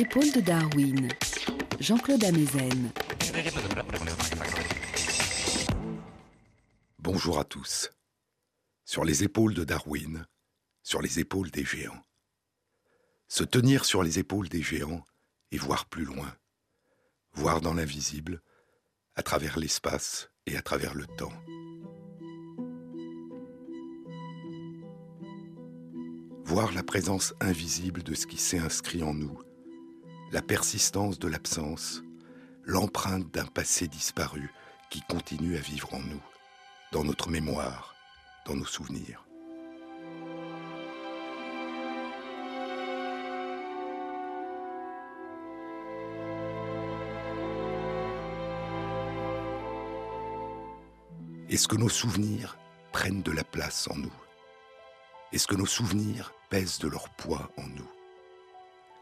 Épaules de Darwin, Jean-Claude Amezen. Bonjour à tous. Sur les épaules de Darwin, sur les épaules des géants. Se tenir sur les épaules des géants et voir plus loin, voir dans l'invisible, à travers l'espace et à travers le temps. Voir la présence invisible de ce qui s'est inscrit en nous, la persistance de l'absence, l'empreinte d'un passé disparu qui continue à vivre en nous, dans notre mémoire, dans nos souvenirs. Est-ce que nos souvenirs prennent de la place en nous? Est-ce que nos souvenirs pèsent de leur poids en nous?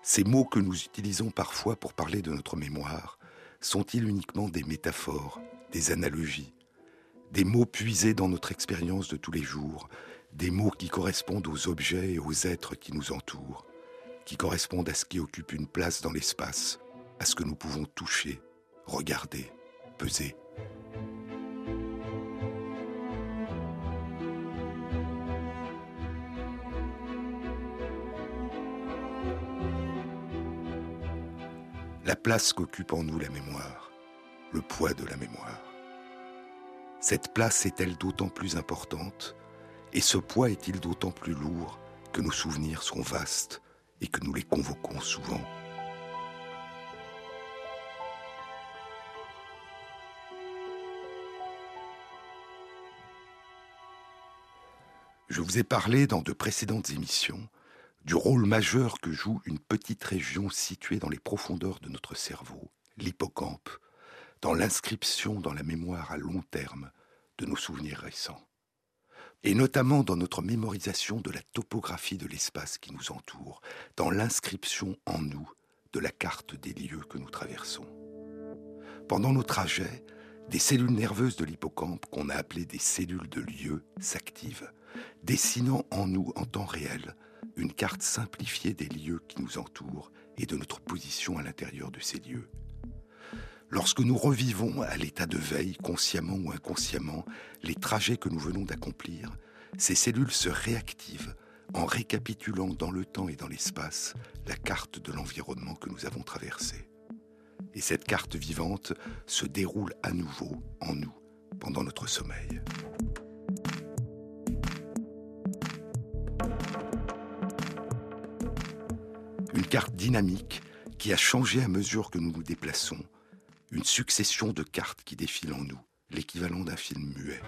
Ces mots que nous utilisons parfois pour parler de notre mémoire sont-ils uniquement des métaphores, des analogies, des mots puisés dans notre expérience de tous les jours, des mots qui correspondent aux objets et aux êtres qui nous entourent, qui correspondent à ce qui occupe une place dans l'espace, à ce que nous pouvons toucher, regarder, peser la place qu'occupe en nous la mémoire, le poids de la mémoire. Cette place est-elle d'autant plus importante et ce poids est-il d'autant plus lourd que nos souvenirs sont vastes et que nous les convoquons souvent? Je vous ai parlé dans de précédentes émissions du rôle majeur que joue une petite région située dans les profondeurs de notre cerveau, l'hippocampe, dans l'inscription dans la mémoire à long terme de nos souvenirs récents, et notamment dans notre mémorisation de la topographie de l'espace qui nous entoure, dans l'inscription en nous de la carte des lieux que nous traversons. Pendant nos trajets, des cellules nerveuses de l'hippocampe, qu'on a appelées des cellules de lieu, s'activent, dessinant en nous en temps réel une carte simplifiée des lieux qui nous entourent et de notre position à l'intérieur de ces lieux. Lorsque nous revivons à l'état de veille, consciemment ou inconsciemment, les trajets que nous venons d'accomplir, ces cellules se réactivent en récapitulant dans le temps et dans l'espace la carte de l'environnement que nous avons traversé. Et cette carte vivante se déroule à nouveau en nous pendant notre sommeil. Une carte dynamique qui a changé à mesure que nous nous déplaçons. Une succession de cartes qui défilent en nous, l'équivalent d'un film muet.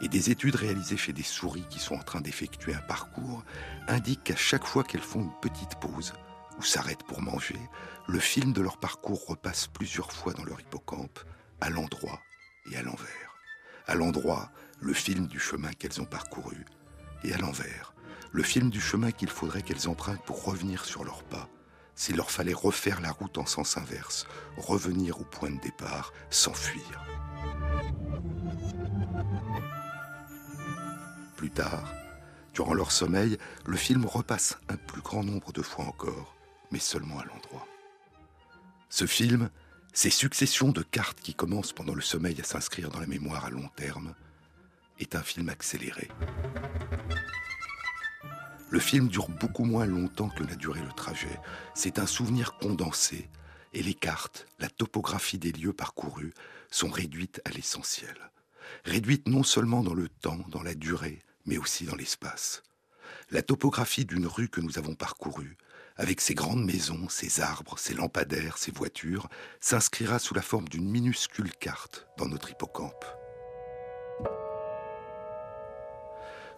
Et des études réalisées chez des souris qui sont en train d'effectuer un parcours indiquent qu'à chaque fois qu'elles font une petite pause ou s'arrêtent pour manger, le film de leur parcours repasse plusieurs fois dans leur hippocampe, à l'endroit et à l'envers. À l'endroit, le film du chemin qu'elles ont parcouru, et à l'envers, le film du chemin qu'il faudrait qu'elles empruntent pour revenir sur leurs pas, s'il leur fallait refaire la route en sens inverse, revenir au point de départ, s'enfuir. Plus tard, durant leur sommeil, le film repasse un plus grand nombre de fois encore, mais seulement à l'endroit. Ce film, ces successions de cartes qui commencent pendant le sommeil à s'inscrire dans la mémoire à long terme, est un film accéléré. Le film dure beaucoup moins longtemps que n'a duré le trajet. C'est un souvenir condensé et les cartes, la topographie des lieux parcourus sont réduites à l'essentiel. Réduites non seulement dans le temps, dans la durée, mais aussi dans l'espace. La topographie d'une rue que nous avons parcourue, avec ses grandes maisons, ses arbres, ses lampadaires, ses voitures, s'inscrira sous la forme d'une minuscule carte dans notre hippocampe.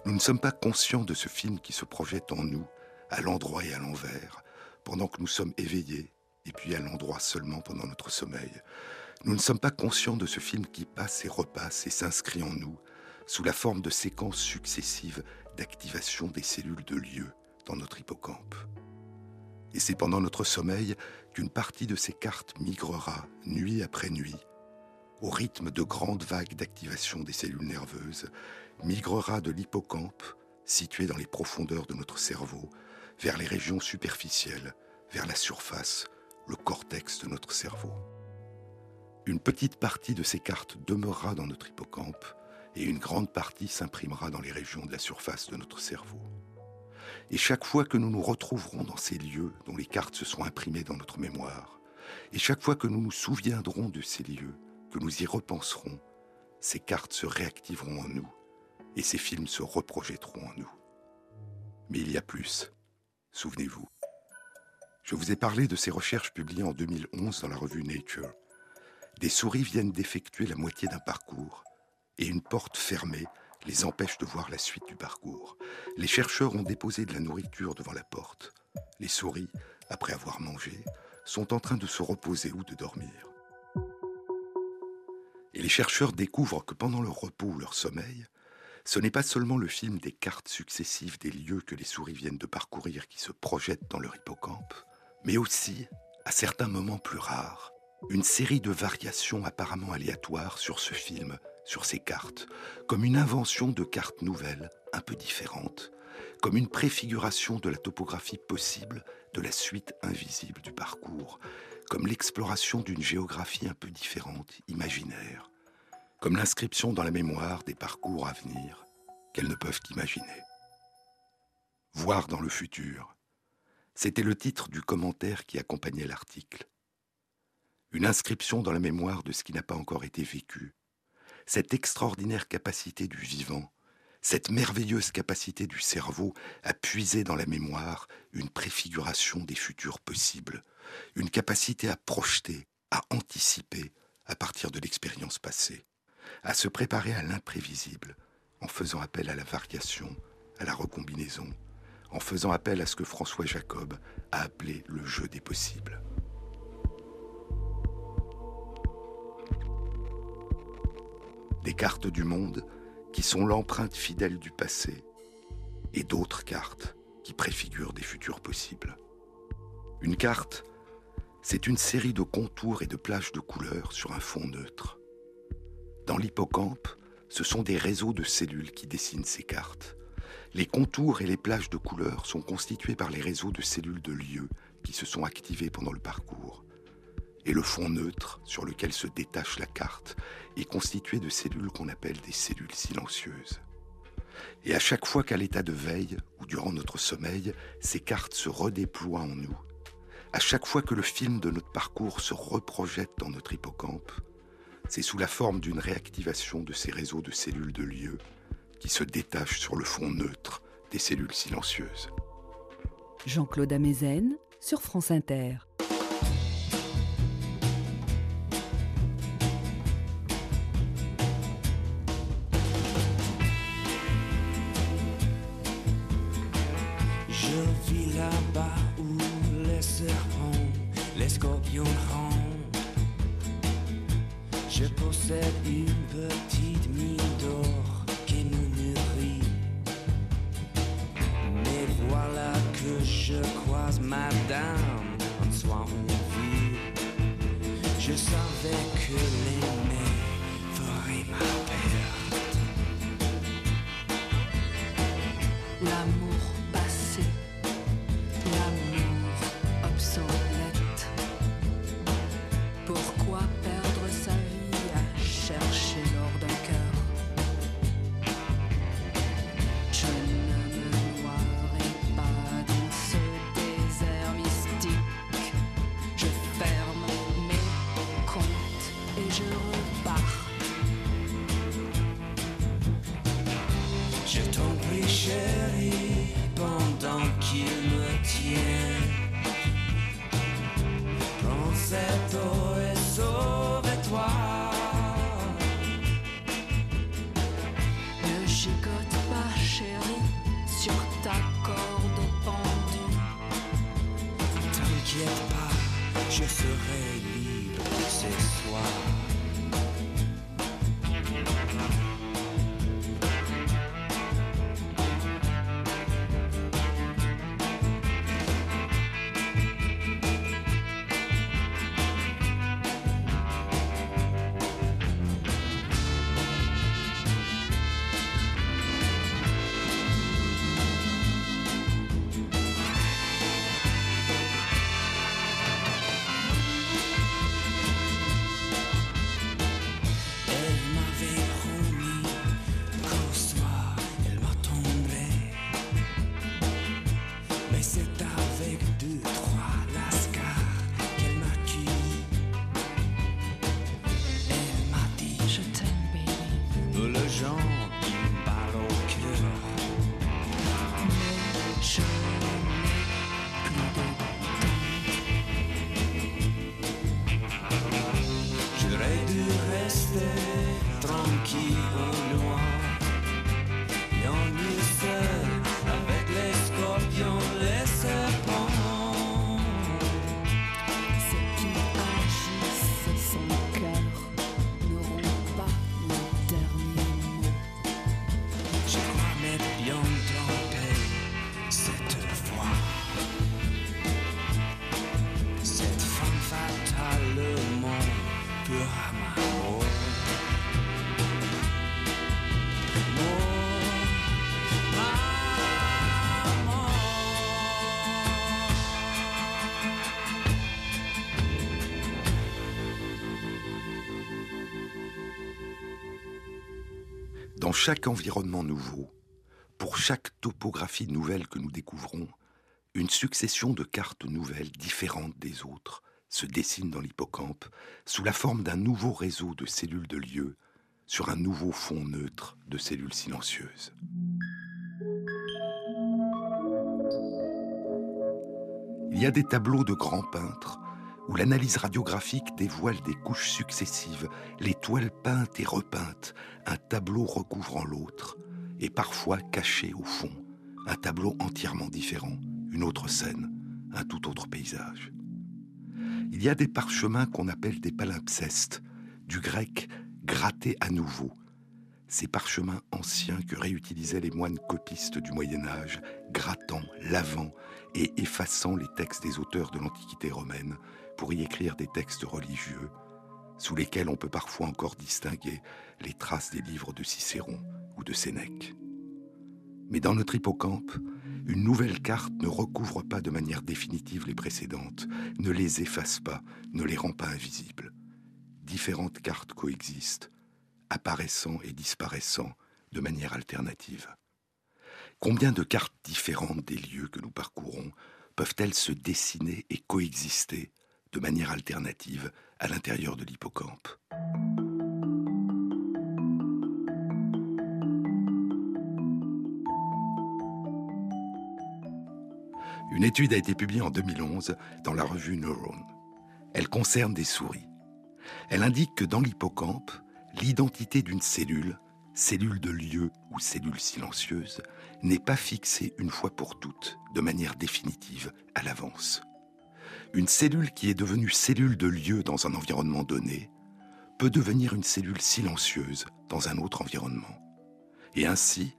Nous ne sommes pas conscients de ce film qui se projette en nous, à l'endroit et à l'envers, pendant que nous sommes éveillés, et puis à l'endroit seulement pendant notre sommeil. Nous ne sommes pas conscients de ce film qui passe et repasse et s'inscrit en nous, sous la forme de séquences successives d'activation des cellules de lieu dans notre hippocampe. Et c'est pendant notre sommeil qu'une partie de ces cartes migrera, nuit après nuit, au rythme de grandes vagues d'activation des cellules nerveuses, migrera de l'hippocampe, situées dans les profondeurs de notre cerveau, vers les régions superficielles, vers la surface, le cortex de notre cerveau. Une petite partie de ces cartes demeurera dans notre hippocampe et une grande partie s'imprimera dans les régions de la surface de notre cerveau. Et chaque fois que nous nous retrouverons dans ces lieux dont les cartes se sont imprimées dans notre mémoire, et chaque fois que nous nous souviendrons de ces lieux, que nous y repenserons, ces cartes se réactiveront en nous et ces films se reprojetteront en nous. Mais il y a plus. Souvenez-vous. Je vous ai parlé de ces recherches publiées en 2011 dans la revue Nature. Des souris viennent d'effectuer la moitié d'un parcours et une porte fermée les empêche de voir la suite du parcours. Les chercheurs ont déposé de la nourriture devant la porte. Les souris, après avoir mangé, sont en train de se reposer ou de dormir. Et les chercheurs découvrent que pendant leur repos ou leur sommeil, ce n'est pas seulement le film des cartes successives des lieux que les souris viennent de parcourir qui se projettent dans leur hippocampe, mais aussi, à certains moments plus rares, une série de variations apparemment aléatoires sur ce film sur ces cartes, comme une invention de cartes nouvelles, un peu différentes, comme une préfiguration de la topographie possible de la suite invisible du parcours, comme l'exploration d'une géographie un peu différente, imaginaire, comme l'inscription dans la mémoire des parcours à venir qu'elles ne peuvent qu'imaginer. Voir dans le futur, c'était le titre du commentaire qui accompagnait l'article. Une inscription dans la mémoire de ce qui n'a pas encore été vécu, cette extraordinaire capacité du vivant, cette merveilleuse capacité du cerveau à puiser dans la mémoire une préfiguration des futurs possibles, une capacité à projeter, à anticiper à partir de l'expérience passée, à se préparer à l'imprévisible en faisant appel à la variation, à la recombinaison, en faisant appel à ce que François Jacob a appelé le jeu des possibles. des cartes du monde qui sont l'empreinte fidèle du passé, et d'autres cartes qui préfigurent des futurs possibles. Une carte, c'est une série de contours et de plages de couleurs sur un fond neutre. Dans l'hippocampe, ce sont des réseaux de cellules qui dessinent ces cartes. Les contours et les plages de couleurs sont constitués par les réseaux de cellules de lieux qui se sont activés pendant le parcours et le fond neutre sur lequel se détache la carte est constitué de cellules qu'on appelle des cellules silencieuses. Et à chaque fois qu'à l'état de veille ou durant notre sommeil, ces cartes se redéploient en nous, à chaque fois que le film de notre parcours se reprojette dans notre hippocampe, c'est sous la forme d'une réactivation de ces réseaux de cellules de lieu qui se détachent sur le fond neutre des cellules silencieuses. Jean-Claude Amezen sur France Inter. Dans chaque environnement nouveau, pour chaque topographie nouvelle que nous découvrons, une succession de cartes nouvelles différentes des autres se dessine dans l'hippocampe sous la forme d'un nouveau réseau de cellules de lieu sur un nouveau fond neutre de cellules silencieuses. Il y a des tableaux de grands peintres où l'analyse radiographique dévoile des couches successives, les toiles peintes et repeintes, un tableau recouvrant l'autre, et parfois caché au fond, un tableau entièrement différent, une autre scène, un tout autre paysage. Il y a des parchemins qu'on appelle des palimpsestes, du grec gratter à nouveau, ces parchemins anciens que réutilisaient les moines copistes du Moyen Âge, grattant, lavant et effaçant les textes des auteurs de l'Antiquité romaine pour y écrire des textes religieux, sous lesquels on peut parfois encore distinguer les traces des livres de Cicéron ou de Sénèque. Mais dans notre hippocampe, une nouvelle carte ne recouvre pas de manière définitive les précédentes, ne les efface pas, ne les rend pas invisibles. Différentes cartes coexistent, apparaissant et disparaissant de manière alternative. Combien de cartes différentes des lieux que nous parcourons peuvent-elles se dessiner et coexister de manière alternative à l'intérieur de l'hippocampe Une étude a été publiée en 2011 dans la revue Neuron. Elle concerne des souris. Elle indique que dans l'hippocampe, l'identité d'une cellule, cellule de lieu ou cellule silencieuse, n'est pas fixée une fois pour toutes, de manière définitive, à l'avance. Une cellule qui est devenue cellule de lieu dans un environnement donné peut devenir une cellule silencieuse dans un autre environnement. Et ainsi,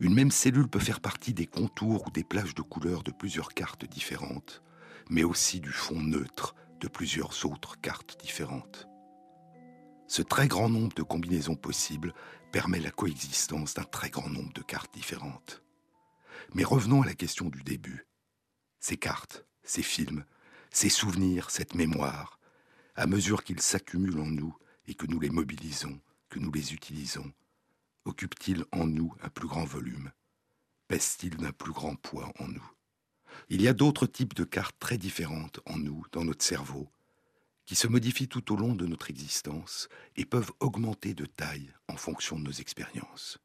une même cellule peut faire partie des contours ou des plages de couleurs de plusieurs cartes différentes, mais aussi du fond neutre de plusieurs autres cartes différentes. Ce très grand nombre de combinaisons possibles permet la coexistence d'un très grand nombre de cartes différentes. Mais revenons à la question du début. Ces cartes, ces films, ces souvenirs, cette mémoire, à mesure qu'ils s'accumulent en nous et que nous les mobilisons, que nous les utilisons, occupent-ils en nous un plus grand volume? Pèsent-ils d'un plus grand poids en nous? Il y a d'autres types de cartes très différentes en nous, dans notre cerveau, qui se modifient tout au long de notre existence et peuvent augmenter de taille en fonction de nos expériences.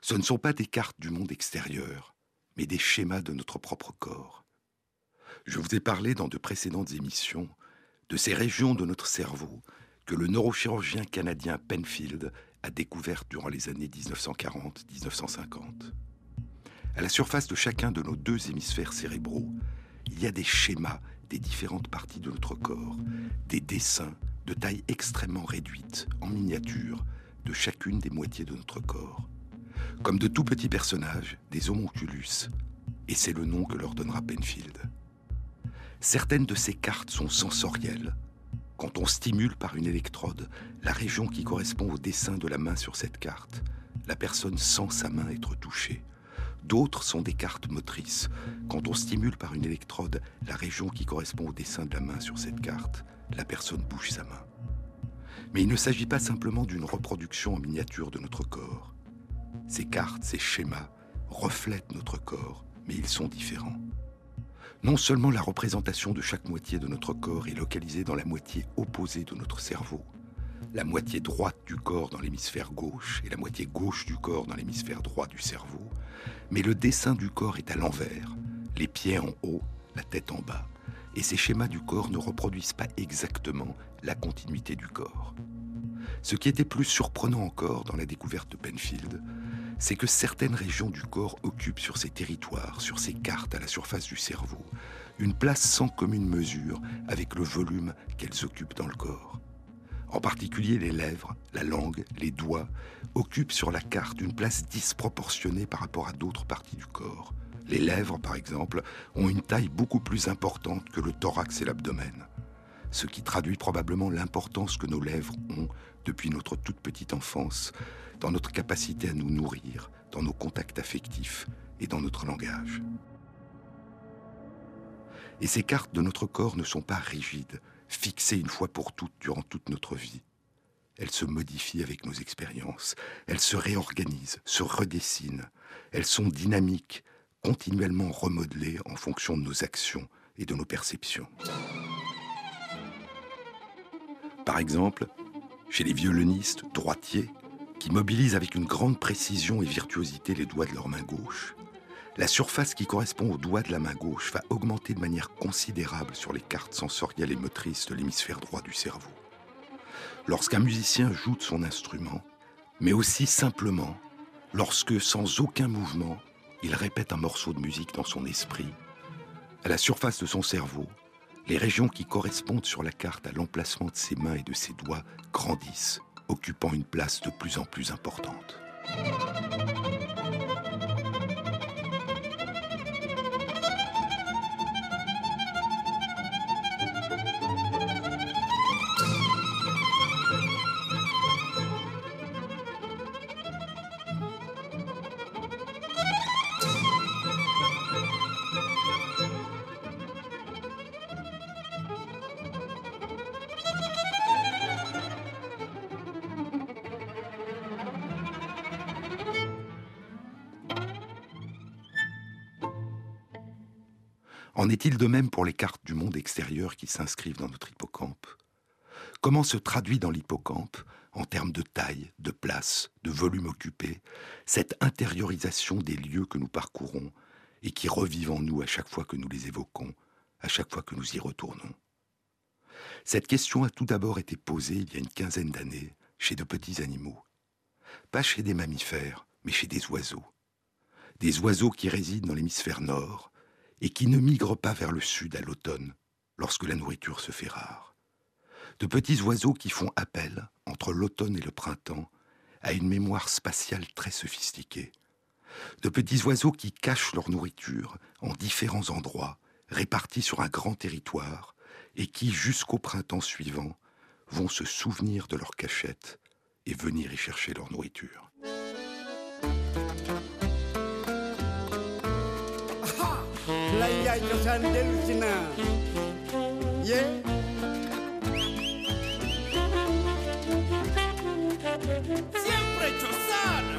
Ce ne sont pas des cartes du monde extérieur, mais des schémas de notre propre corps. Je vous ai parlé dans de précédentes émissions de ces régions de notre cerveau que le neurochirurgien canadien Penfield a découvertes durant les années 1940-1950. À la surface de chacun de nos deux hémisphères cérébraux, il y a des schémas des différentes parties de notre corps, des dessins de taille extrêmement réduite, en miniature, de chacune des moitiés de notre corps. Comme de tout petits personnages, des homonculus, et c'est le nom que leur donnera Penfield. Certaines de ces cartes sont sensorielles. Quand on stimule par une électrode la région qui correspond au dessin de la main sur cette carte, la personne sent sa main être touchée. D'autres sont des cartes motrices. Quand on stimule par une électrode la région qui correspond au dessin de la main sur cette carte, la personne bouge sa main. Mais il ne s'agit pas simplement d'une reproduction en miniature de notre corps. Ces cartes, ces schémas reflètent notre corps, mais ils sont différents. Non seulement la représentation de chaque moitié de notre corps est localisée dans la moitié opposée de notre cerveau, la moitié droite du corps dans l'hémisphère gauche et la moitié gauche du corps dans l'hémisphère droit du cerveau, mais le dessin du corps est à l'envers, les pieds en haut, la tête en bas, et ces schémas du corps ne reproduisent pas exactement la continuité du corps. Ce qui était plus surprenant encore dans la découverte de Penfield, c'est que certaines régions du corps occupent sur ces territoires, sur ces cartes à la surface du cerveau, une place sans commune mesure avec le volume qu'elles occupent dans le corps. En particulier les lèvres, la langue, les doigts occupent sur la carte une place disproportionnée par rapport à d'autres parties du corps. Les lèvres, par exemple, ont une taille beaucoup plus importante que le thorax et l'abdomen, ce qui traduit probablement l'importance que nos lèvres ont depuis notre toute petite enfance dans notre capacité à nous nourrir, dans nos contacts affectifs et dans notre langage. Et ces cartes de notre corps ne sont pas rigides, fixées une fois pour toutes durant toute notre vie. Elles se modifient avec nos expériences, elles se réorganisent, se redessinent, elles sont dynamiques, continuellement remodelées en fonction de nos actions et de nos perceptions. Par exemple, chez les violonistes droitiers, qui mobilisent avec une grande précision et virtuosité les doigts de leur main gauche, la surface qui correspond au doigt de la main gauche va augmenter de manière considérable sur les cartes sensorielles et motrices de l'hémisphère droit du cerveau. Lorsqu'un musicien joue de son instrument, mais aussi simplement lorsque, sans aucun mouvement, il répète un morceau de musique dans son esprit, à la surface de son cerveau, les régions qui correspondent sur la carte à l'emplacement de ses mains et de ses doigts grandissent, occupant une place de plus en plus importante. Qui s'inscrivent dans notre hippocampe Comment se traduit dans l'hippocampe, en termes de taille, de place, de volume occupé, cette intériorisation des lieux que nous parcourons et qui revivent en nous à chaque fois que nous les évoquons, à chaque fois que nous y retournons? Cette question a tout d'abord été posée il y a une quinzaine d'années chez de petits animaux. Pas chez des mammifères, mais chez des oiseaux. Des oiseaux qui résident dans l'hémisphère nord, et qui ne migrent pas vers le sud à l'automne, lorsque la nourriture se fait rare. De petits oiseaux qui font appel, entre l'automne et le printemps, à une mémoire spatiale très sophistiquée. De petits oiseaux qui cachent leur nourriture en différents endroits, répartis sur un grand territoire, et qui, jusqu'au printemps suivant, vont se souvenir de leur cachette et venir y chercher leur nourriture. Siempre Chozana.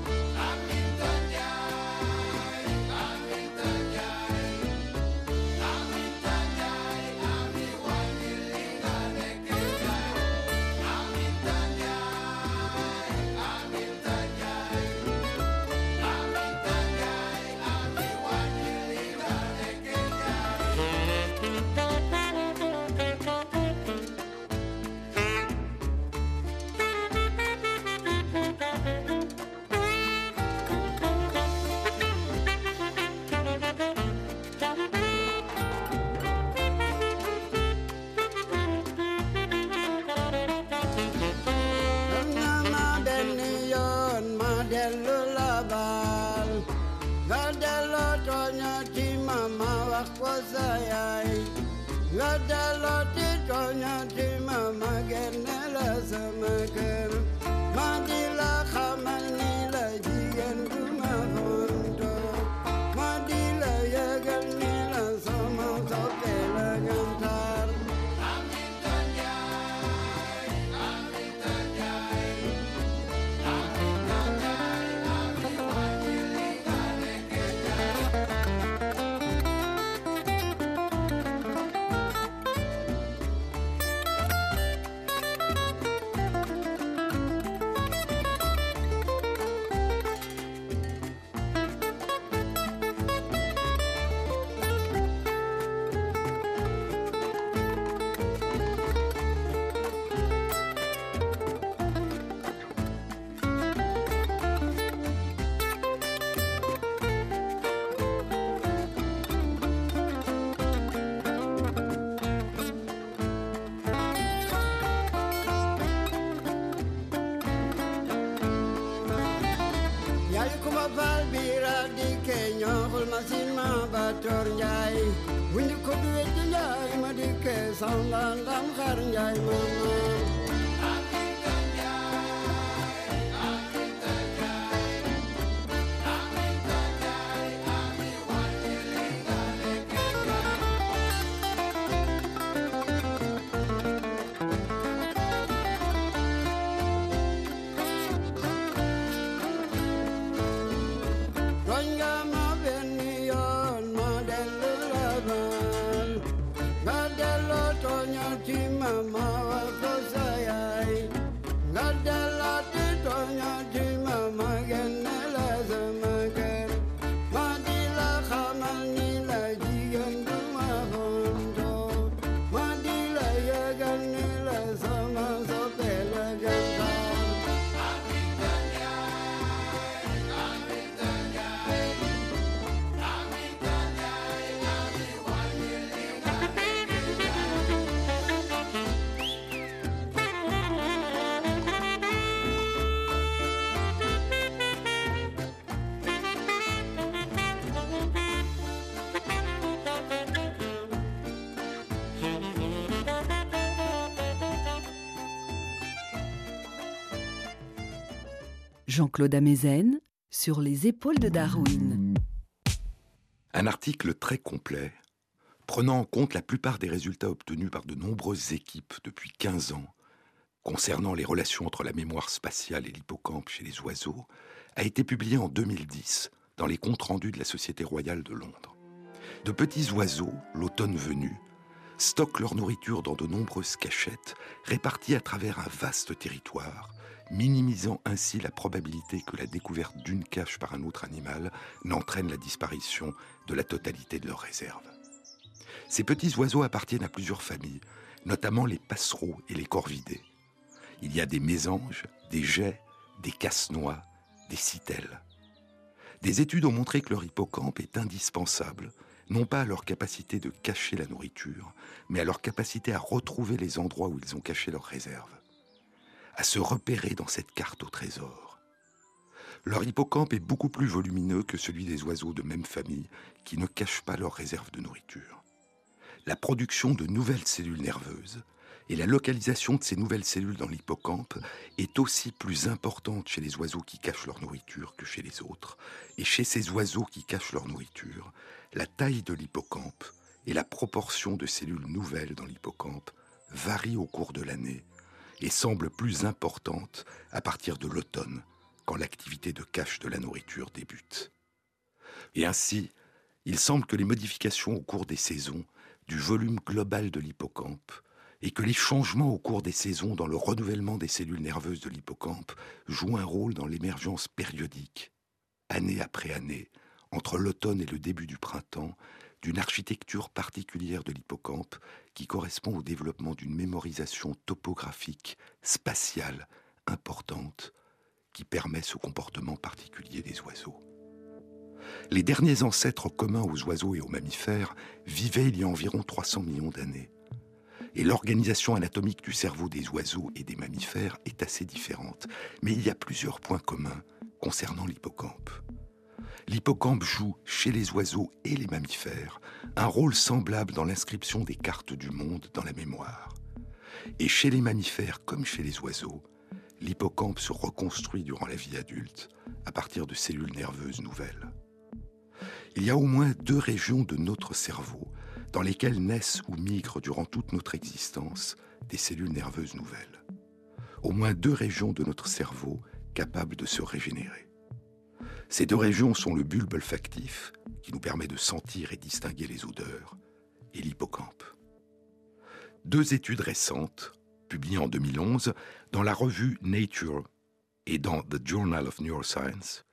insanlardan kar yaymamış Jean-Claude Amezen sur les épaules de Darwin. Un article très complet, prenant en compte la plupart des résultats obtenus par de nombreuses équipes depuis 15 ans, concernant les relations entre la mémoire spatiale et l'hippocampe chez les oiseaux, a été publié en 2010 dans les comptes rendus de la Société royale de Londres. De petits oiseaux, l'automne venu, stockent leur nourriture dans de nombreuses cachettes réparties à travers un vaste territoire, minimisant ainsi la probabilité que la découverte d'une cache par un autre animal n'entraîne la disparition de la totalité de leurs réserves. Ces petits oiseaux appartiennent à plusieurs familles, notamment les passereaux et les corvidés. Il y a des mésanges, des geais, des casse-noix, des citelles. Des études ont montré que leur hippocampe est indispensable, non pas à leur capacité de cacher la nourriture, mais à leur capacité à retrouver les endroits où ils ont caché leurs réserves, à se repérer dans cette carte au trésor. Leur hippocampe est beaucoup plus volumineux que celui des oiseaux de même famille qui ne cachent pas leurs réserves de nourriture. La production de nouvelles cellules nerveuses et la localisation de ces nouvelles cellules dans l'hippocampe est aussi plus importante chez les oiseaux qui cachent leur nourriture que chez les autres. Et chez ces oiseaux qui cachent leur nourriture, la taille de l'hippocampe et la proportion de cellules nouvelles dans l'hippocampe varient au cours de l'année et semblent plus importantes à partir de l'automne, quand l'activité de cache de la nourriture débute. Et ainsi, il semble que les modifications au cours des saisons du volume global de l'hippocampe et que les changements au cours des saisons dans le renouvellement des cellules nerveuses de l'hippocampe jouent un rôle dans l'émergence périodique, année après année, entre l'automne et le début du printemps, d'une architecture particulière de l'hippocampe qui correspond au développement d'une mémorisation topographique, spatiale, importante, qui permet ce comportement particulier des oiseaux. Les derniers ancêtres communs aux oiseaux et aux mammifères vivaient il y a environ 300 millions d'années. Et l'organisation anatomique du cerveau des oiseaux et des mammifères est assez différente. Mais il y a plusieurs points communs concernant l'hippocampe. L'hippocampe joue, chez les oiseaux et les mammifères, un rôle semblable dans l'inscription des cartes du monde dans la mémoire. Et chez les mammifères comme chez les oiseaux, l'hippocampe se reconstruit durant la vie adulte à partir de cellules nerveuses nouvelles. Il y a au moins deux régions de notre cerveau dans lesquelles naissent ou migrent durant toute notre existence des cellules nerveuses nouvelles. Au moins deux régions de notre cerveau capables de se régénérer. Ces deux régions sont le bulbe olfactif, qui nous permet de sentir et distinguer les odeurs, et l'hippocampe. Deux études récentes, publiées en 2011 dans la revue Nature et dans The Journal of Neuroscience,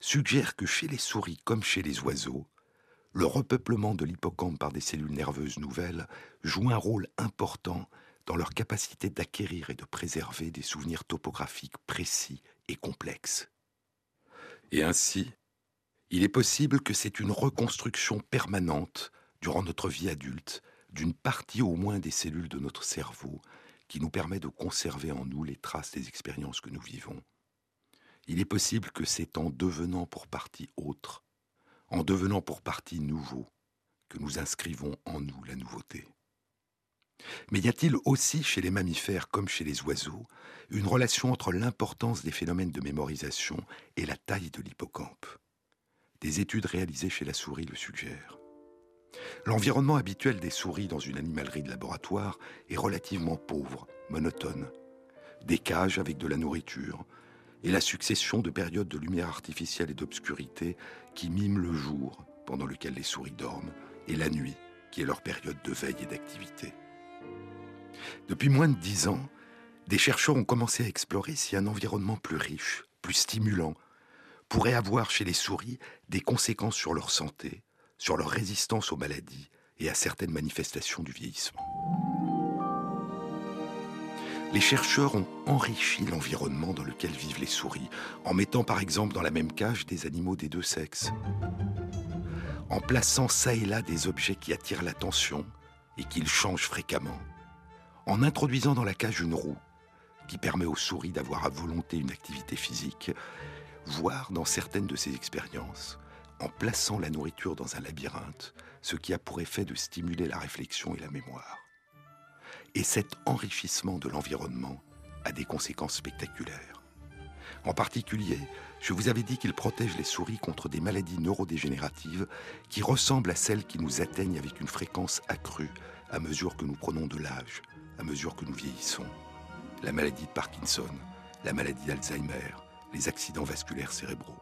suggèrent que chez les souris comme chez les oiseaux, le repeuplement de l'hippocampe par des cellules nerveuses nouvelles joue un rôle important dans leur capacité d'acquérir et de préserver des souvenirs topographiques précis et complexes. Et ainsi, il est possible que c'est une reconstruction permanente, durant notre vie adulte, d'une partie au moins des cellules de notre cerveau qui nous permet de conserver en nous les traces des expériences que nous vivons. Il est possible que c'est en devenant pour partie autre, en devenant pour partie nouveau, que nous inscrivons en nous la nouveauté. Mais y a-t-il aussi chez les mammifères comme chez les oiseaux une relation entre l'importance des phénomènes de mémorisation et la taille de l'hippocampe? Des études réalisées chez la souris le suggèrent. L'environnement habituel des souris dans une animalerie de laboratoire est relativement pauvre, monotone. Des cages avec de la nourriture, et la succession de périodes de lumière artificielle et d'obscurité qui miment le jour pendant lequel les souris dorment, et la nuit qui est leur période de veille et d'activité. Depuis moins de dix ans, des chercheurs ont commencé à explorer si un environnement plus riche, plus stimulant, pourrait avoir chez les souris des conséquences sur leur santé, sur leur résistance aux maladies et à certaines manifestations du vieillissement. Les chercheurs ont enrichi l'environnement dans lequel vivent les souris, en mettant par exemple dans la même cage des animaux des deux sexes, en plaçant ça et là des objets qui attirent l'attention et qu'ils changent fréquemment, en introduisant dans la cage une roue qui permet aux souris d'avoir à volonté une activité physique, voire dans certaines de ces expériences, en plaçant la nourriture dans un labyrinthe, ce qui a pour effet de stimuler la réflexion et la mémoire. Et cet enrichissement de l'environnement a des conséquences spectaculaires. En particulier, je vous avais dit qu'il protège les souris contre des maladies neurodégénératives qui ressemblent à celles qui nous atteignent avec une fréquence accrue à mesure que nous prenons de l'âge, à mesure que nous vieillissons. La maladie de Parkinson, la maladie d'Alzheimer, les accidents vasculaires cérébraux.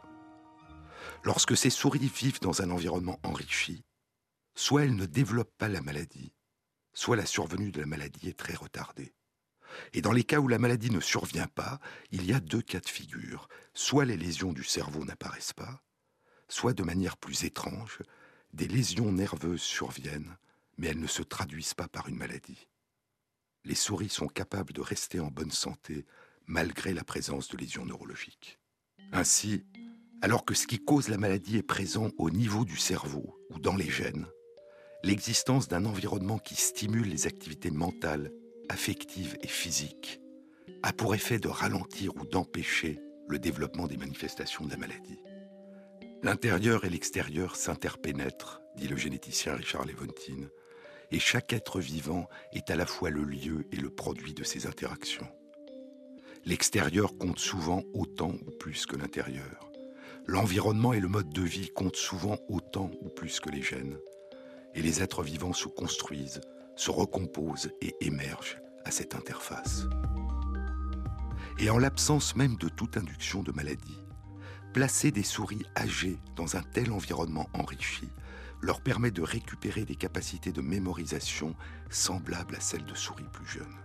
Lorsque ces souris vivent dans un environnement enrichi, soit elles ne développent pas la maladie, soit la survenue de la maladie est très retardée. Et dans les cas où la maladie ne survient pas, il y a deux cas de figure. Soit les lésions du cerveau n'apparaissent pas, soit de manière plus étrange, des lésions nerveuses surviennent, mais elles ne se traduisent pas par une maladie les souris sont capables de rester en bonne santé malgré la présence de lésions neurologiques. Ainsi, alors que ce qui cause la maladie est présent au niveau du cerveau ou dans les gènes, l'existence d'un environnement qui stimule les activités mentales, affectives et physiques a pour effet de ralentir ou d'empêcher le développement des manifestations de la maladie. L'intérieur et l'extérieur s'interpénètrent, dit le généticien Richard Levontin, et chaque être vivant est à la fois le lieu et le produit de ces interactions. L'extérieur compte souvent autant ou plus que l'intérieur. L'environnement et le mode de vie comptent souvent autant ou plus que les gènes. Et les êtres vivants se construisent, se recomposent et émergent à cette interface. Et en l'absence même de toute induction de maladie, placer des souris âgées dans un tel environnement enrichi leur permet de récupérer des capacités de mémorisation semblables à celles de souris plus jeunes.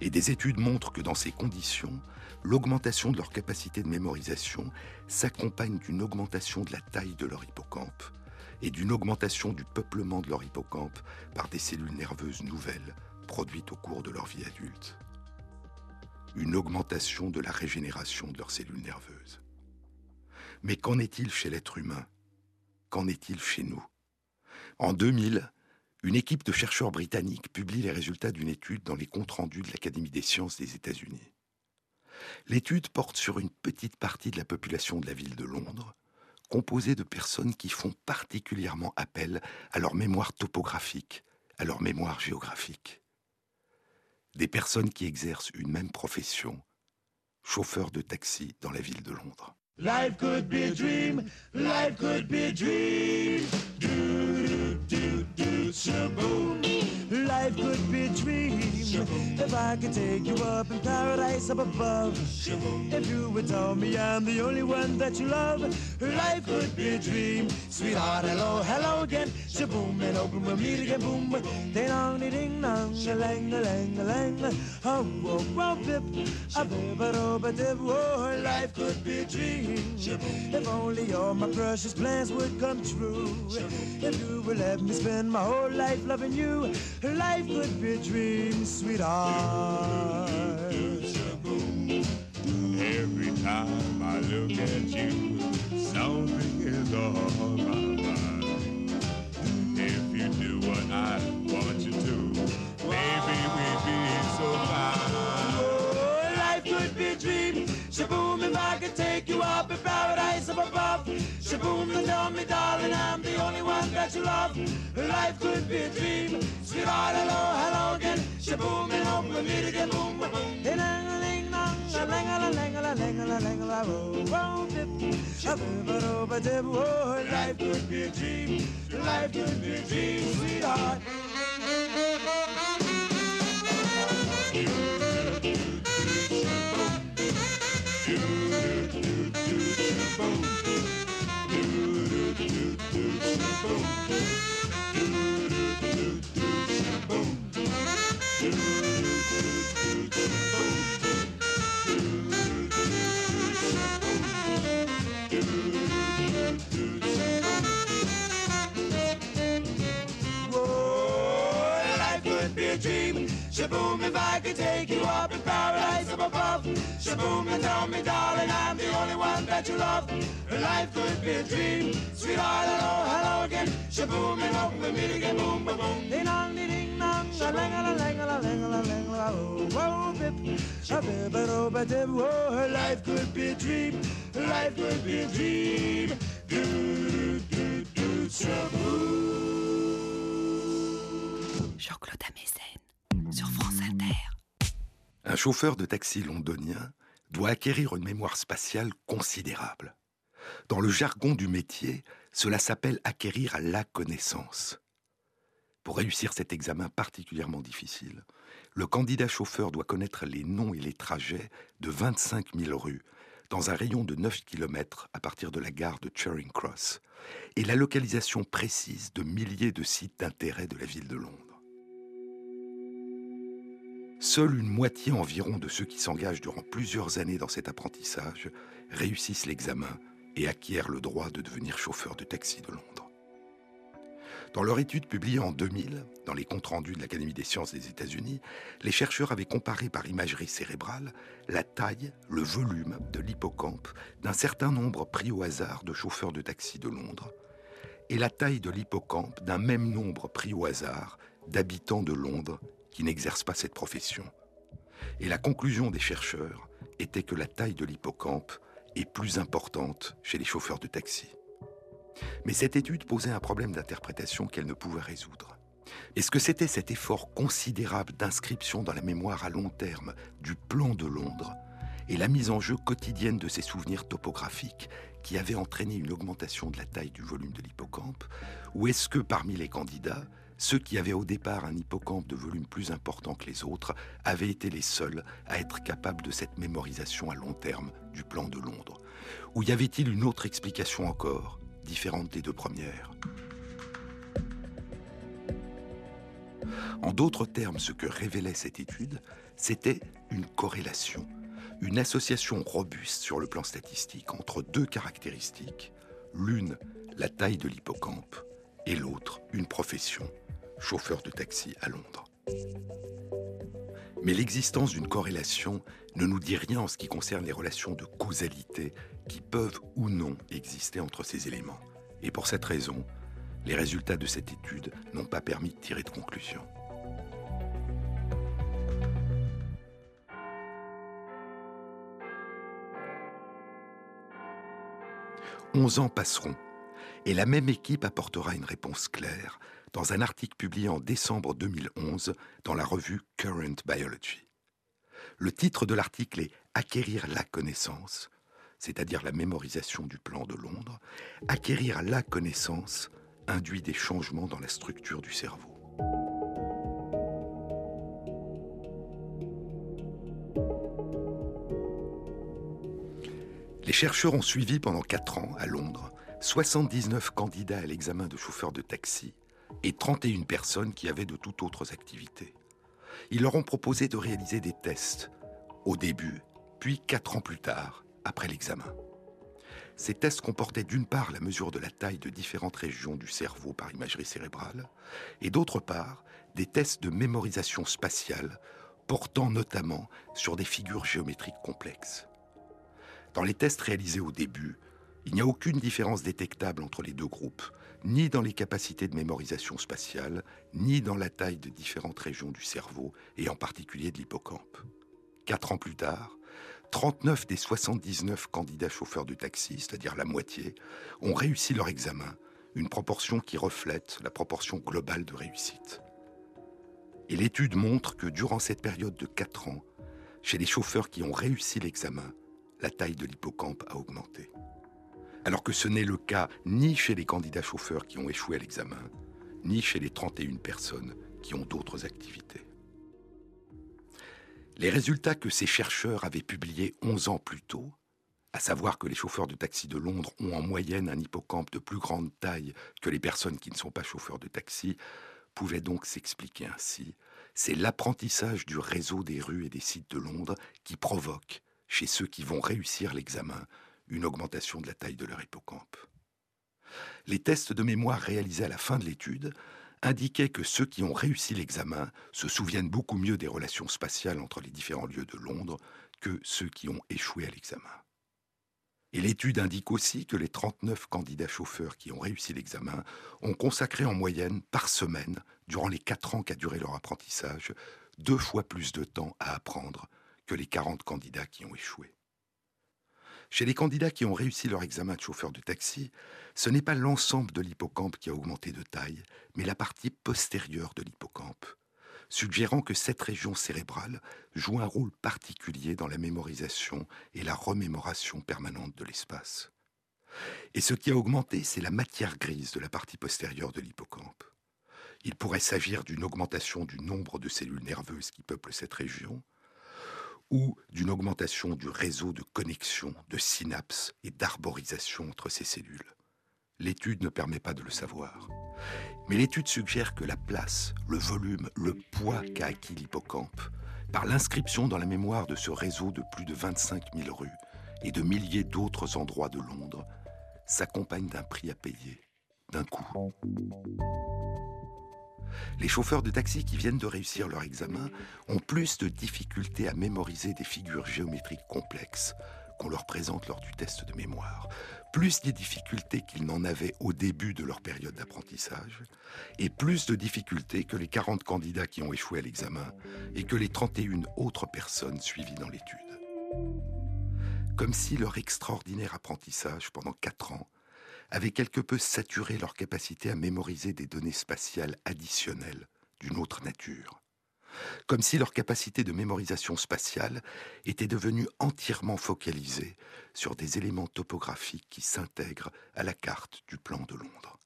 Et des études montrent que dans ces conditions, l'augmentation de leur capacité de mémorisation s'accompagne d'une augmentation de la taille de leur hippocampe et d'une augmentation du peuplement de leur hippocampe par des cellules nerveuses nouvelles produites au cours de leur vie adulte. Une augmentation de la régénération de leurs cellules nerveuses. Mais qu'en est-il chez l'être humain? Qu'en est-il chez nous? En 2000, une équipe de chercheurs britanniques publie les résultats d'une étude dans les comptes rendus de l'Académie des sciences des États-Unis. L'étude porte sur une petite partie de la population de la ville de Londres, composée de personnes qui font particulièrement appel à leur mémoire topographique, à leur mémoire géographique. Des personnes qui exercent une même profession, chauffeur de taxi dans la ville de Londres. Life could be a dream. Life could be a dream. Do, shaboom. Life could be a dream. Shaboom. If I could take you up in paradise up above. Shaboom. If you would tell me I'm the only one that you love. Life could be a dream. Sweetheart, hello, hello again. Shaboom, and open we'll meet again. Boom. Ding dong, ding dong, a lang, a lang, a lang. Oh, oh, oh, oh, bip. A bip, a bip, a Oh, life could be a dream. If only all my precious plans would come true. If you would let me spend my whole life loving you, life could be a dream, sweetheart. Every time I look at you, something is on my mind. If you do what I want you to, maybe we'd be so fine. Oh, life could be a dream. Shaboom, if I could take you up in paradise up above. Shaboom and tell me, darling, I'm the only one that you love. Life could be a dream. Sweetheart, hello, hello again. Shaboom and home with me get boom, boom. Oh, life could be a dream. Life could be a dream, sweetheart. Música Shaboom, if I could take you up in paradise up above. Shaboom, and tell me, darling, I'm the only one that you love. Life could be a dream. Sweetheart, hello, hello again. Shaboom, and hope we meet again. Boom, boom, boom. Ding dong, ding dong, la lang la lang la lang la lang la oh, oh, bip, a bip, a do, dip, oh, life could be a dream. Life could be a dream. Do, do, do, do, shaboom. Jean-Claude Amezen Un chauffeur de taxi londonien doit acquérir une mémoire spatiale considérable. Dans le jargon du métier, cela s'appelle acquérir la connaissance. Pour réussir cet examen particulièrement difficile, le candidat chauffeur doit connaître les noms et les trajets de 25 000 rues, dans un rayon de 9 km à partir de la gare de Charing Cross, et la localisation précise de milliers de sites d'intérêt de la ville de Londres. Seule une moitié environ de ceux qui s'engagent durant plusieurs années dans cet apprentissage réussissent l'examen et acquièrent le droit de devenir chauffeur de taxi de Londres. Dans leur étude publiée en 2000, dans les comptes rendus de l'Académie des sciences des États-Unis, les chercheurs avaient comparé par imagerie cérébrale la taille, le volume de l'hippocampe d'un certain nombre pris au hasard de chauffeurs de taxi de Londres et la taille de l'hippocampe d'un même nombre pris au hasard d'habitants de Londres qui n'exercent pas cette profession. Et la conclusion des chercheurs était que la taille de l'hippocampe est plus importante chez les chauffeurs de taxi. Mais cette étude posait un problème d'interprétation qu'elle ne pouvait résoudre. Est-ce que c'était cet effort considérable d'inscription dans la mémoire à long terme du plan de Londres et la mise en jeu quotidienne de ses souvenirs topographiques qui avait entraîné une augmentation de la taille du volume de l'hippocampe Ou est-ce que parmi les candidats, ceux qui avaient au départ un hippocampe de volume plus important que les autres avaient été les seuls à être capables de cette mémorisation à long terme du plan de Londres. Ou y avait-il une autre explication encore, différente des deux premières? En d'autres termes, ce que révélait cette étude, c'était une corrélation, une association robuste sur le plan statistique entre deux caractéristiques, l'une la taille de l'hippocampe et l'autre une profession, chauffeur de taxi à Londres. Mais l'existence d'une corrélation ne nous dit rien en ce qui concerne les relations de causalité qui peuvent ou non exister entre ces éléments. Et pour cette raison, les résultats de cette étude n'ont pas permis de tirer de conclusion. Onze ans passeront et la même équipe apportera une réponse claire dans un article publié en décembre 2011 dans la revue Current Biology. Le titre de l'article est Acquérir la connaissance, c'est-à-dire la mémorisation du plan de Londres. Acquérir la connaissance induit des changements dans la structure du cerveau. Les chercheurs ont suivi pendant 4 ans à Londres 79 candidats à l'examen de chauffeur de taxi et 31 personnes qui avaient de toutes autres activités. Ils leur ont proposé de réaliser des tests au début, puis 4 ans plus tard, après l'examen. Ces tests comportaient d'une part la mesure de la taille de différentes régions du cerveau par imagerie cérébrale, et d'autre part des tests de mémorisation spatiale portant notamment sur des figures géométriques complexes. Dans les tests réalisés au début, il n'y a aucune différence détectable entre les deux groupes, ni dans les capacités de mémorisation spatiale, ni dans la taille de différentes régions du cerveau, et en particulier de l'hippocampe. Quatre ans plus tard, 39 des 79 candidats chauffeurs de taxi, c'est-à-dire la moitié, ont réussi leur examen, une proportion qui reflète la proportion globale de réussite. Et l'étude montre que durant cette période de 4 ans, chez les chauffeurs qui ont réussi l'examen, la taille de l'hippocampe a augmenté. Alors que ce n'est le cas ni chez les candidats chauffeurs qui ont échoué à l'examen, ni chez les 31 personnes qui ont d'autres activités. Les résultats que ces chercheurs avaient publiés 11 ans plus tôt, à savoir que les chauffeurs de taxi de Londres ont en moyenne un hippocampe de plus grande taille que les personnes qui ne sont pas chauffeurs de taxi, pouvaient donc s'expliquer ainsi. C'est l'apprentissage du réseau des rues et des sites de Londres qui provoque, chez ceux qui vont réussir l'examen, une augmentation de la taille de leur hippocampe. Les tests de mémoire réalisés à la fin de l'étude indiquait que ceux qui ont réussi l'examen se souviennent beaucoup mieux des relations spatiales entre les différents lieux de Londres que ceux qui ont échoué à l'examen. Et l'étude indique aussi que les 39 candidats chauffeurs qui ont réussi l'examen ont consacré en moyenne par semaine, durant les 4 ans qu'a duré leur apprentissage, deux fois plus de temps à apprendre que les 40 candidats qui ont échoué. Chez les candidats qui ont réussi leur examen de chauffeur de taxi, ce n'est pas l'ensemble de l'hippocampe qui a augmenté de taille, mais la partie postérieure de l'hippocampe, suggérant que cette région cérébrale joue un rôle particulier dans la mémorisation et la remémoration permanente de l'espace. Et ce qui a augmenté, c'est la matière grise de la partie postérieure de l'hippocampe. Il pourrait s'agir d'une augmentation du nombre de cellules nerveuses qui peuplent cette région, ou d'une augmentation du réseau de connexion, de synapses et d'arborisation entre ces cellules. L'étude ne permet pas de le savoir. Mais l'étude suggère que la place, le volume, le poids qu'a acquis l'hippocampe, par l'inscription dans la mémoire de ce réseau de plus de 25 000 rues et de milliers d'autres endroits de Londres, s'accompagne d'un prix à payer, d'un coût. Les chauffeurs de taxi qui viennent de réussir leur examen ont plus de difficultés à mémoriser des figures géométriques complexes qu'on leur présente lors du test de mémoire, plus de difficultés qu'ils n'en avaient au début de leur période d'apprentissage, et plus de difficultés que les 40 candidats qui ont échoué à l'examen et que les 31 autres personnes suivies dans l'étude. Comme si leur extraordinaire apprentissage pendant 4 ans avaient quelque peu saturé leur capacité à mémoriser des données spatiales additionnelles d'une autre nature. Comme si leur capacité de mémorisation spatiale était devenue entièrement focalisée sur des éléments topographiques qui s'intègrent à la carte du plan de Londres.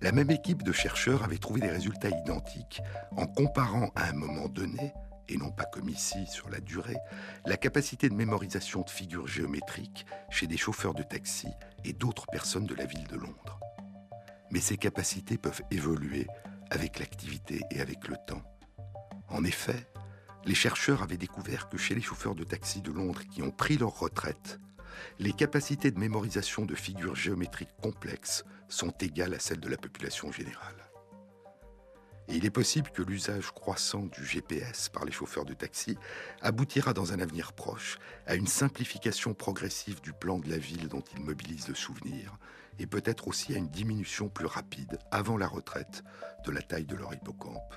La même équipe de chercheurs avait trouvé des résultats identiques en comparant à un moment donné et non pas comme ici sur la durée, la capacité de mémorisation de figures géométriques chez des chauffeurs de taxi et d'autres personnes de la ville de Londres. Mais ces capacités peuvent évoluer avec l'activité et avec le temps. En effet, les chercheurs avaient découvert que chez les chauffeurs de taxi de Londres qui ont pris leur retraite, les capacités de mémorisation de figures géométriques complexes sont égales à celles de la population générale. Et il est possible que l'usage croissant du GPS par les chauffeurs de taxi aboutira dans un avenir proche à une simplification progressive du plan de la ville dont ils mobilisent le souvenir, et peut-être aussi à une diminution plus rapide, avant la retraite, de la taille de leur hippocampe,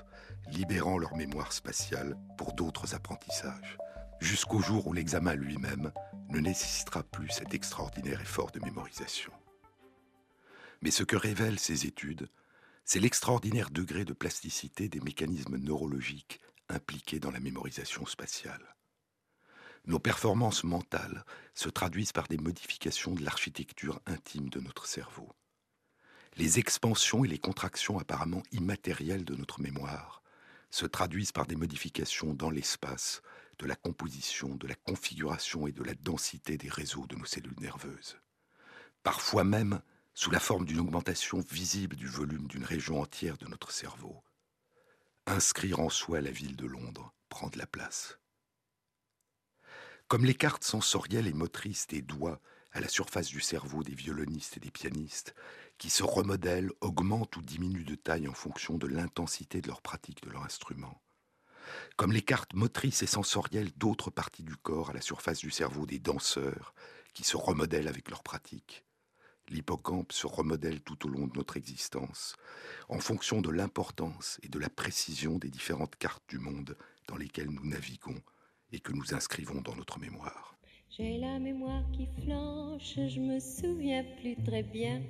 libérant leur mémoire spatiale pour d'autres apprentissages, jusqu'au jour où l'examen lui-même ne nécessitera plus cet extraordinaire effort de mémorisation. Mais ce que révèlent ces études, c'est l'extraordinaire degré de plasticité des mécanismes neurologiques impliqués dans la mémorisation spatiale. Nos performances mentales se traduisent par des modifications de l'architecture intime de notre cerveau. Les expansions et les contractions apparemment immatérielles de notre mémoire se traduisent par des modifications dans l'espace, de la composition, de la configuration et de la densité des réseaux de nos cellules nerveuses. Parfois même, sous la forme d'une augmentation visible du volume d'une région entière de notre cerveau. Inscrire en soi la ville de Londres prend de la place. Comme les cartes sensorielles et motrices des doigts à la surface du cerveau des violonistes et des pianistes, qui se remodèlent, augmentent ou diminuent de taille en fonction de l'intensité de leur pratique de leur instrument. Comme les cartes motrices et sensorielles d'autres parties du corps à la surface du cerveau des danseurs, qui se remodèlent avec leur pratique l'hippocampe se remodèle tout au long de notre existence, en fonction de l'importance et de la précision des différentes cartes du monde dans lesquelles nous naviguons et que nous inscrivons dans notre mémoire. J'ai la mémoire qui flanche, je me souviens plus très bien.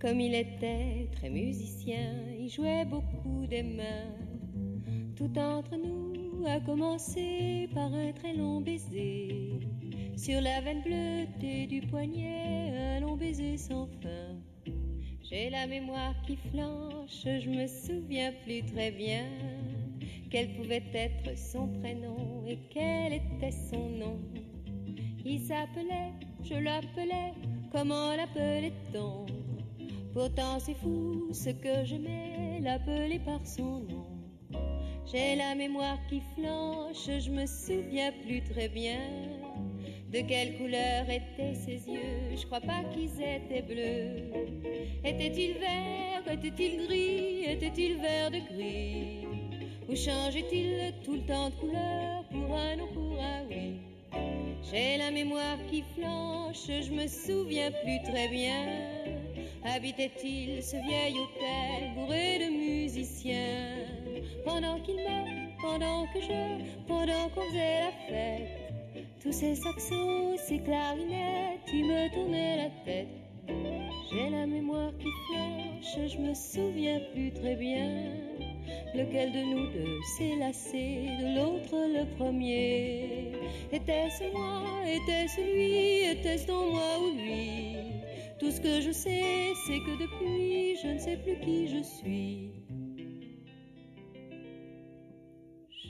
Comme il était très musicien, il jouait beaucoup des mains. Tout entre nous a commencé par un très long baiser. Sur la veine bleutée du poignet, un long baiser sans fin. J'ai la mémoire qui flanche, je me souviens plus très bien. Quel pouvait être son prénom et quel était son nom Il s'appelait, je l'appelais, comment l'appelait-on? Pourtant c'est fou ce que mets, l'appeler par son nom. J'ai la mémoire qui flanche, je me souviens plus très bien. De quelle couleur étaient ses yeux? Je crois pas qu'ils étaient bleus. Était-il vert Était-il gris? Était-il vert de gris? Ou changeait-il tout le temps de couleur pour un non pour un? Oui. J'ai la mémoire qui flanche, je me souviens plus très bien. Habitait-il ce vieil hôtel bourré de musiciens? Pendant qu'il meurt, pendant que je, pendant qu'on faisait la fête tous ces saxos, ces clarinettes, ils me tournaient la tête. J'ai la mémoire qui flanche, je me souviens plus très bien. Lequel de nous deux s'est lassé de l'autre le premier? Était-ce moi? Était-ce lui? Était-ce dans moi ou lui? Tout ce que je sais, c'est que depuis, je ne sais plus qui je suis.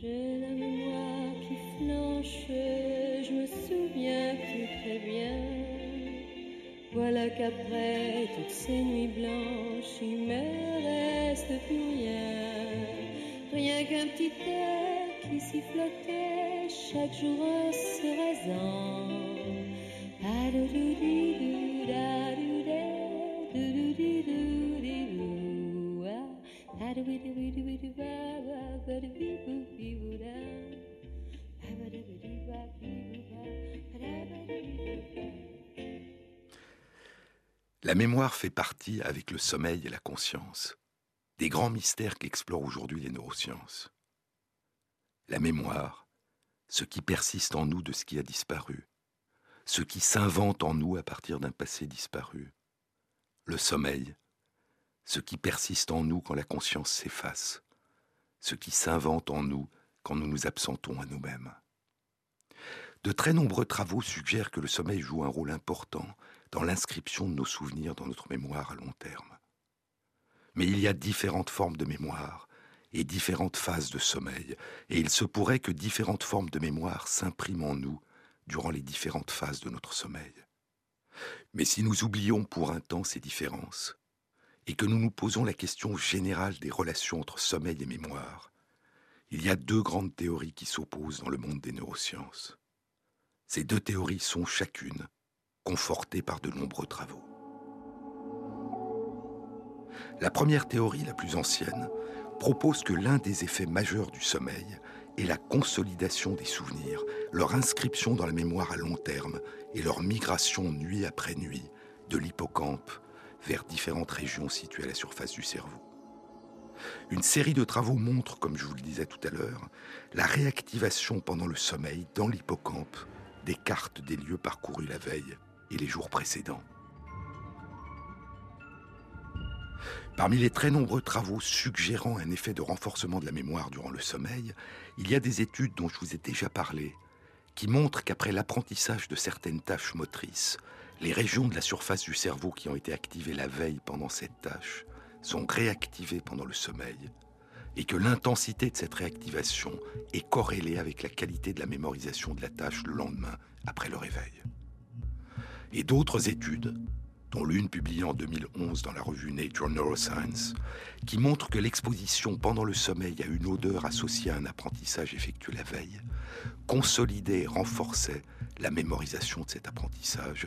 J'ai la mémoire qui flanche, plus très bien. Voilà qu'après toutes ces nuits blanches, il me reste plus rien. Rien qu'un petit air qui s'y flottait chaque jour en se rasant. La mémoire fait partie, avec le sommeil et la conscience, des grands mystères qu'explorent aujourd'hui les neurosciences. La mémoire, ce qui persiste en nous de ce qui a disparu, ce qui s'invente en nous à partir d'un passé disparu. Le sommeil, ce qui persiste en nous quand la conscience s'efface, ce qui s'invente en nous quand nous nous absentons à nous-mêmes. De très nombreux travaux suggèrent que le sommeil joue un rôle important dans l'inscription de nos souvenirs dans notre mémoire à long terme. Mais il y a différentes formes de mémoire et différentes phases de sommeil, et il se pourrait que différentes formes de mémoire s'impriment en nous durant les différentes phases de notre sommeil. Mais si nous oublions pour un temps ces différences, et que nous nous posons la question générale des relations entre sommeil et mémoire, il y a deux grandes théories qui s'opposent dans le monde des neurosciences. Ces deux théories sont chacune confortées par de nombreux travaux. La première théorie, la plus ancienne, propose que l'un des effets majeurs du sommeil est la consolidation des souvenirs, leur inscription dans la mémoire à long terme et leur migration nuit après nuit de l'hippocampe vers différentes régions situées à la surface du cerveau. Une série de travaux montre, comme je vous le disais tout à l'heure, la réactivation pendant le sommeil dans l'hippocampe des cartes des lieux parcourus la veille les jours précédents. Parmi les très nombreux travaux suggérant un effet de renforcement de la mémoire durant le sommeil, il y a des études dont je vous ai déjà parlé qui montrent qu'après l'apprentissage de certaines tâches motrices, les régions de la surface du cerveau qui ont été activées la veille pendant cette tâche sont réactivées pendant le sommeil et que l'intensité de cette réactivation est corrélée avec la qualité de la mémorisation de la tâche le lendemain après le réveil. Et d'autres études, dont l'une publiée en 2011 dans la revue Nature Neuroscience, qui montrent que l'exposition pendant le sommeil à une odeur associée à un apprentissage effectué la veille consolidait et renforçait la mémorisation de cet apprentissage,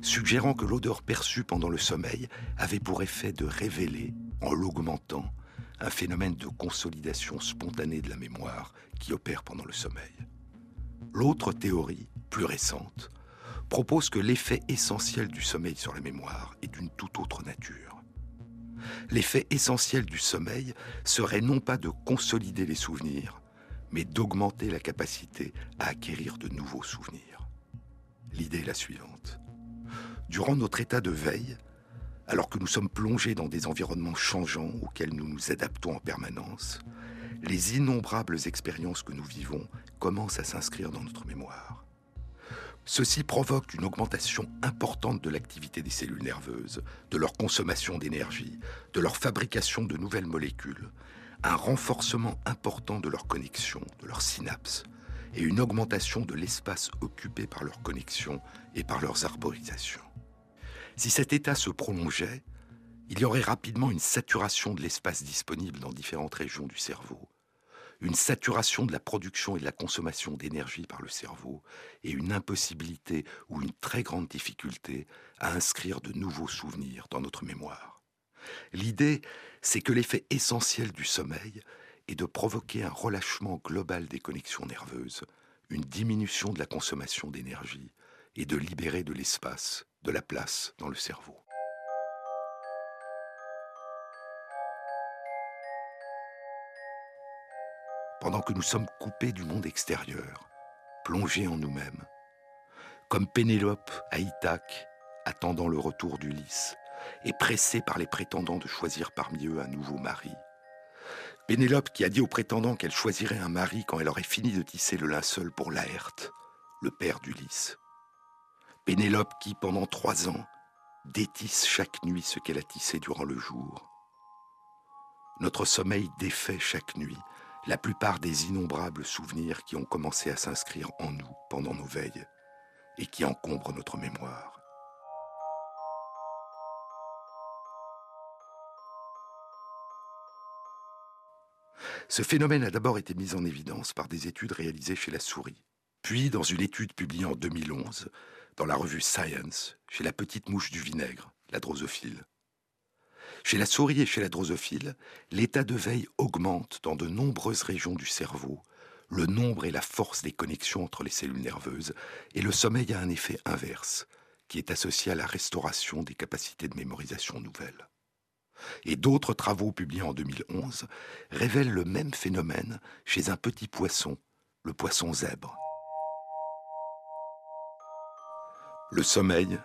suggérant que l'odeur perçue pendant le sommeil avait pour effet de révéler, en l'augmentant, un phénomène de consolidation spontanée de la mémoire qui opère pendant le sommeil. L'autre théorie, plus récente, propose que l'effet essentiel du sommeil sur la mémoire est d'une toute autre nature. L'effet essentiel du sommeil serait non pas de consolider les souvenirs, mais d'augmenter la capacité à acquérir de nouveaux souvenirs. L'idée est la suivante. Durant notre état de veille, alors que nous sommes plongés dans des environnements changeants auxquels nous nous adaptons en permanence, les innombrables expériences que nous vivons commencent à s'inscrire dans notre mémoire. Ceci provoque une augmentation importante de l'activité des cellules nerveuses, de leur consommation d'énergie, de leur fabrication de nouvelles molécules, un renforcement important de leurs connexions, de leurs synapses, et une augmentation de l'espace occupé par leurs connexions et par leurs arborisations. Si cet état se prolongeait, il y aurait rapidement une saturation de l'espace disponible dans différentes régions du cerveau, une saturation de la production et de la consommation d'énergie par le cerveau, et une impossibilité ou une très grande difficulté à inscrire de nouveaux souvenirs dans notre mémoire. L'idée, c'est que l'effet essentiel du sommeil est de provoquer un relâchement global des connexions nerveuses, une diminution de la consommation d'énergie et de libérer de l'espace, de la place dans le cerveau. Pendant que nous sommes coupés du monde extérieur, plongés en nous-mêmes, comme Pénélope à Ithaque, attendant le retour d'Ulysse, et pressée par les prétendants de choisir parmi eux un nouveau mari. Pénélope qui a dit aux prétendants qu'elle choisirait un mari quand elle aurait fini de tisser le linceul pour Laerte, le père d'Ulysse. Pénélope qui, pendant trois ans, détisse chaque nuit ce qu'elle a tissé durant le jour. Notre sommeil défait chaque nuit la plupart des innombrables souvenirs qui ont commencé à s'inscrire en nous pendant nos veilles et qui encombrent notre mémoire. Ce phénomène a d'abord été mis en évidence par des études réalisées chez la souris, puis dans une étude publiée en 2011 dans la revue Science, chez la petite mouche du vinaigre, la drosophile. Chez la souris et chez la drosophile, l'état de veille augmente dans de nombreuses régions du cerveau, le nombre et la force des connexions entre les cellules nerveuses, et le sommeil a un effet inverse, qui est associé à la restauration des capacités de mémorisation nouvelles. Et d'autres travaux publiés en 2011 révèlent le même phénomène chez un petit poisson, le poisson zèbre. Le sommeil,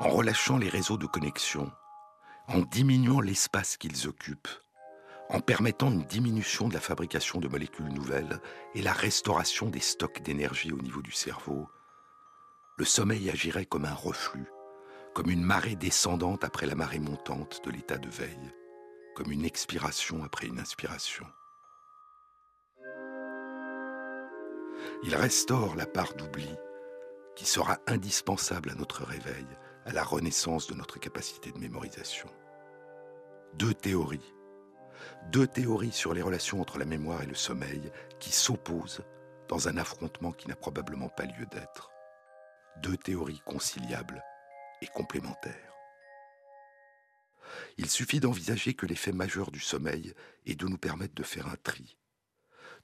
en relâchant les réseaux de connexion, en diminuant l'espace qu'ils occupent, en permettant une diminution de la fabrication de molécules nouvelles et la restauration des stocks d'énergie au niveau du cerveau, le sommeil agirait comme un reflux, comme une marée descendante après la marée montante de l'état de veille, comme une expiration après une inspiration. Il restaure la part d'oubli qui sera indispensable à notre réveil, à la renaissance de notre capacité de mémorisation. Deux théories. Deux théories sur les relations entre la mémoire et le sommeil qui s'opposent dans un affrontement qui n'a probablement pas lieu d'être. Deux théories conciliables et complémentaires. Il suffit d'envisager que l'effet majeur du sommeil est de nous permettre de faire un tri,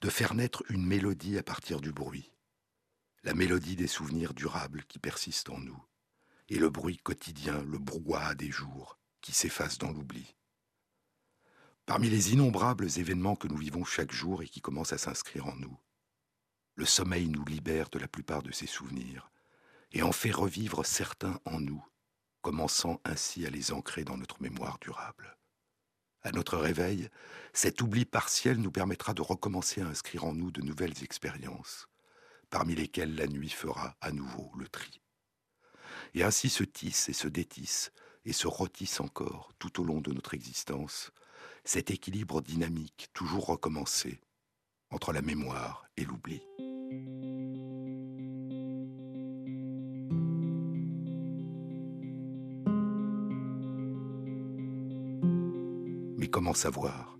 de faire naître une mélodie à partir du bruit, la mélodie des souvenirs durables qui persistent en nous, et le bruit quotidien, le brouhaha des jours qui s'efface dans l'oubli. Parmi les innombrables événements que nous vivons chaque jour et qui commencent à s'inscrire en nous, le sommeil nous libère de la plupart de ces souvenirs et en fait revivre certains en nous, commençant ainsi à les ancrer dans notre mémoire durable. À notre réveil, cet oubli partiel nous permettra de recommencer à inscrire en nous de nouvelles expériences, parmi lesquels la nuit fera à nouveau le tri. Et ainsi se tisse et se détisse et se rôtisse encore tout au long de notre existence cet équilibre dynamique toujours recommencé entre la mémoire et l'oubli. Mais comment savoir?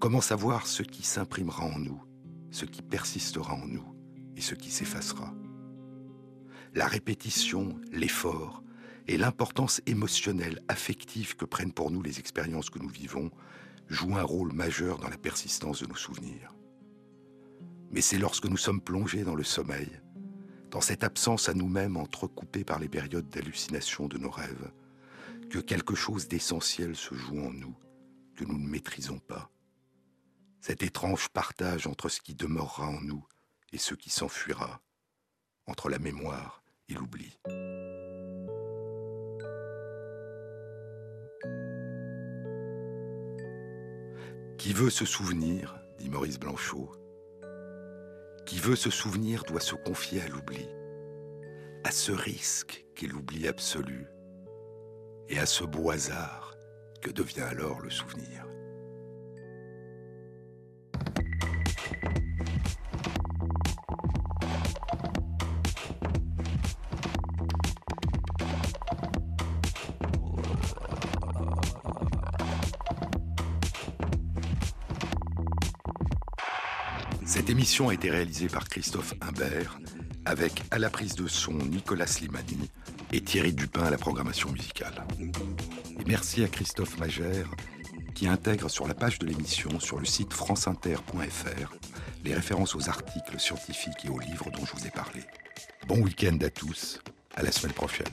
Comment savoir ce qui s'imprimera en nous, ce qui persistera en nous et ce qui s'effacera? La répétition, l'effort et l'importance émotionnelle, affective que prennent pour nous les expériences que nous vivons jouent un rôle majeur dans la persistance de nos souvenirs. Mais c'est lorsque nous sommes plongés dans le sommeil, dans cette absence à nous-mêmes entrecoupée par les périodes d'hallucination de nos rêves, que quelque chose d'essentiel se joue en nous, que nous ne maîtrisons pas. cet étrange partage entre ce qui demeurera en nous et ce qui s'enfuira, entre la mémoire Qui veut se souvenir, dit Maurice Blanchot, qui veut se souvenir doit se confier à l'oubli, à ce risque qu'est l'oubli absolu, et à ce beau hasard que devient alors le souvenir. Cette émission a été réalisée par Christophe Imbert, avec à la prise de son Nicolas Slimani et Thierry Dupin à la programmation musicale. Et merci à Christophe Magère qui intègre sur la page de l'émission sur le site franceinter.fr les références aux articles scientifiques et aux livres dont je vous ai parlé. Bon week-end à tous, à la semaine prochaine.